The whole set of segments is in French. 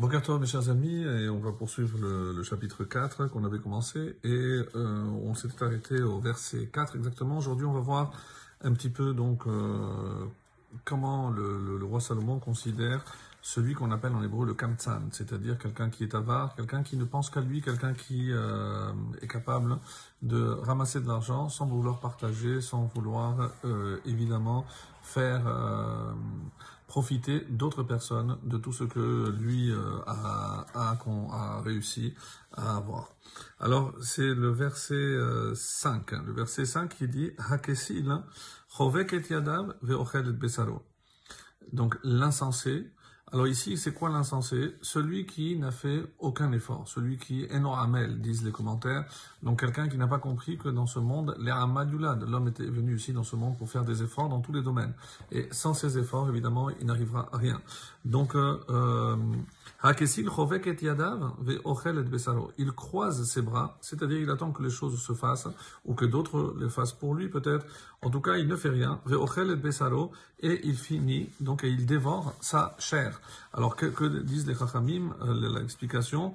Bonjour mes chers amis, et on va poursuivre le, chapitre 4 qu'on avait commencé, et euh, on s'était arrêté au verset 4 exactement. Aujourd'hui, on va voir un petit peu donc euh, comment le, roi Salomon considère celui qu'on appelle en hébreu le kamtsan, c'est-à-dire quelqu'un qui est avare, quelqu'un qui ne pense qu'à lui, quelqu'un qui euh, est capable de ramasser de l'argent sans vouloir partager, sans vouloir évidemment faire profiter d'autres personnes de tout ce que lui euh, a, a, a réussi à avoir. Alors, c'est le verset euh, 5, hein, le verset 5 qui dit Hakesil, chovek et yadav ve'ochel. Donc, l'insensé. Alors ici, c'est quoi l'insensé? Celui qui n'a fait aucun effort, celui qui est amel, disent les commentaires. Donc quelqu'un qui n'a pas compris que dans ce monde, l'amadulad, l'homme était venu ici dans ce monde pour faire des efforts dans tous les domaines. Et sans ces efforts, évidemment, il n'arrivera à rien. Donc, euh, euh, Il croise ses bras, c'est-à-dire il attend que les choses se fassent, ou que d'autres les fassent pour lui peut-être. En tout cas, il ne fait rien. Et il finit, donc, et il dévore sa chair. Alors, que, disent les chachamim, euh, l'explication,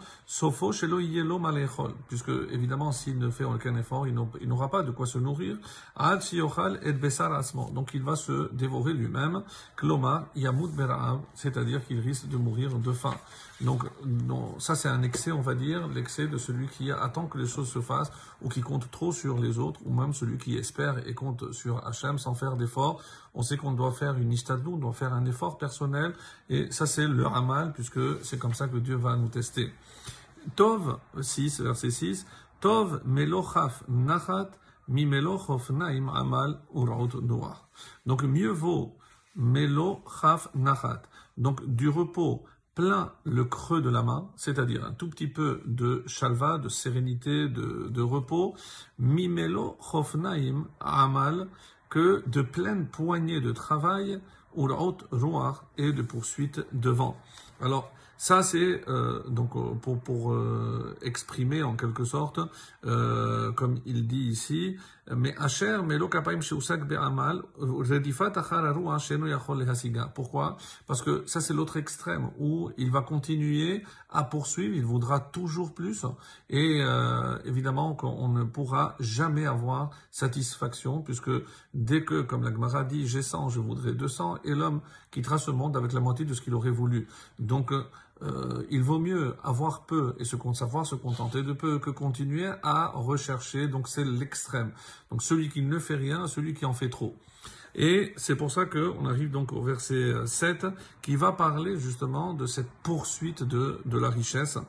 puisque, évidemment, s'il ne fait aucun effort, il n'aura- pas de quoi se nourrir. Donc, il va se dévorer lui-même. C'est-à-dire qu'il risque de mourir de faim. Donc, ça c'est un excès, on va dire, l'excès de celui qui attend que les choses se fassent ou qui compte trop sur les autres, ou même celui qui espère et compte sur Hachem sans faire d'effort. On sait qu'on doit faire une istadlou, on doit faire un effort personnel, et ça c'est le ramal, puisque c'est comme ça que Dieu va nous tester. Tov 6, verset 6, Tov melochaf nachat mi melochof naim amal uraut noir. Donc mieux vaut melochaf nachat, donc du repos plein le creux de la main, c'est-à-dire un tout petit peu de chalva, de sérénité, de, de repos, mi melochof naim amal, que de pleines poignées de travail, uraut roar et de poursuite devant. Alors, ça, c'est euh, donc euh, pour, pour euh, exprimer en quelque sorte, euh, comme il dit ici, mais Asher sheusak be'amal lehasiga. Pourquoi? Parce que ça, c'est l'autre extrême où il va continuer à poursuivre, il voudra toujours plus, et euh, évidemment qu'on ne pourra jamais avoir satisfaction, puisque dès que, comme la Gemara dit, j'ai 100, je voudrais 200, et l'homme quittera ce monde avec la moitié de ce qu'il aurait voulu. Donc, euh, il vaut mieux avoir peu et se savoir se contenter de peu que continuer à rechercher. Donc c'est l'extrême. Donc celui qui ne fait rien, celui qui en fait trop. Et c'est pour ça qu'on arrive donc au verset euh, 7 qui va parler justement de cette poursuite de, de la richesse.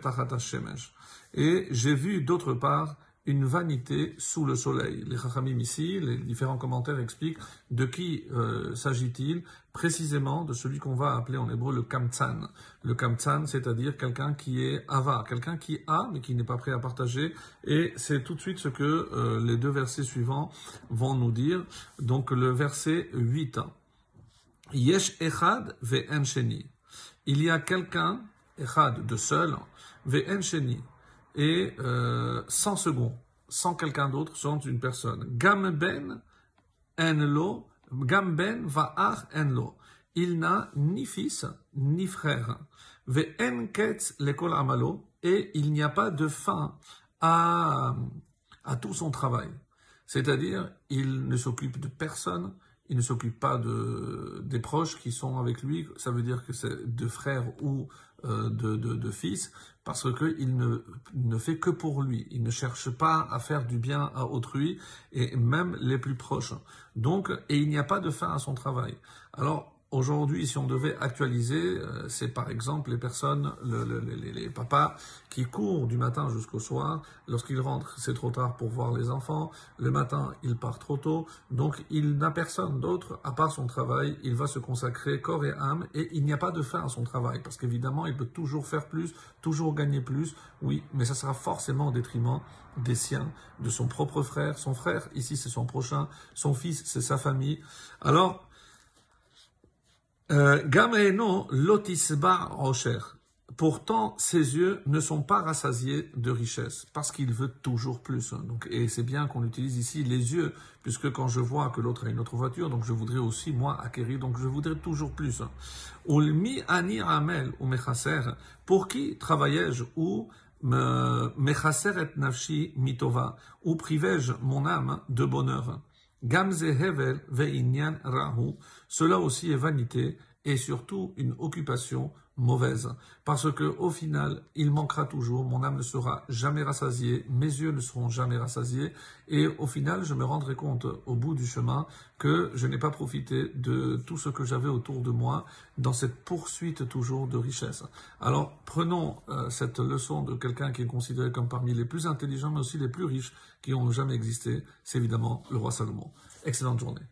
Tachat hashemesh. Et j'ai vu d'autre part une vanité sous le soleil. Les Chachamim ici, les différents commentaires expliquent de qui euh, s'agit-il précisément de celui qu'on va appeler en hébreu le kamtsan. Le kamtsan, c'est-à-dire quelqu'un qui est avare, quelqu'un qui a mais qui n'est pas prêt à partager. Et c'est tout de suite ce que euh, les deux versets suivants vont nous dire. Donc le verset 8. Yesh echad ve'en. Il y a quelqu'un, echad, de seul, ve'en et euh, sans second, sans quelqu'un d'autre, sans une personne. Gam ben en lo, gam ben va'ach en lo. Il n'a ni fils, ni frère. Ketz lekol amalo, et il n'y a pas de fin à, à tout son travail. C'est-à-dire, il ne s'occupe de personne, il ne s'occupe pas de, des proches qui sont avec lui, ça veut dire que c'est de frères ou euh, de, de fils, parce qu'il ne, ne fait que pour lui. Il ne cherche pas à faire du bien à autrui, et même les plus proches. Donc, et il n'y a pas de fin à son travail. Alors, Aujourd'hui, si on devait actualiser, euh, c'est par exemple les personnes, le- le- les, les papas qui courent du matin jusqu'au soir. Lorsqu'ils rentrent, c'est trop tard pour voir les enfants. Le matin, il part trop tôt. Donc, il n'a personne d'autre à part son travail. Il va se consacrer corps et âme et il n'y a pas de fin à son travail parce qu'évidemment, il peut toujours faire plus, toujours gagner plus. Oui, mais ça sera forcément au détriment des siens, de son propre frère. Son frère, ici, c'est son prochain. Son fils, c'est sa famille. Alors, Pourtant, ses yeux ne sont pas rassasiés de richesse, parce qu'il veut toujours plus. Donc, et c'est bien qu'on utilise ici les yeux, puisque quand je vois que l'autre a une autre voiture, donc je voudrais aussi, moi, acquérir, donc je voudrais toujours plus. Ulmi ani ou mechaser, pour qui travaillais-je ou mechaser et nafshi mitova, ou privais-je mon âme de bonheur Gamze hevel ve'inyan rahu, cela aussi est vanité et surtout une occupation mauvaise. Parce que au final, il manquera toujours, mon âme ne sera jamais rassasiée, mes yeux ne seront jamais rassasiés, et au final, je me rendrai compte au bout du chemin que je n'ai pas profité de tout ce que j'avais autour de moi dans cette poursuite toujours de richesse. Alors, prenons euh, cette leçon de quelqu'un qui est considéré comme parmi les plus intelligents, mais aussi les plus riches qui ont jamais existé. C'est évidemment le roi Salomon. Excellente journée.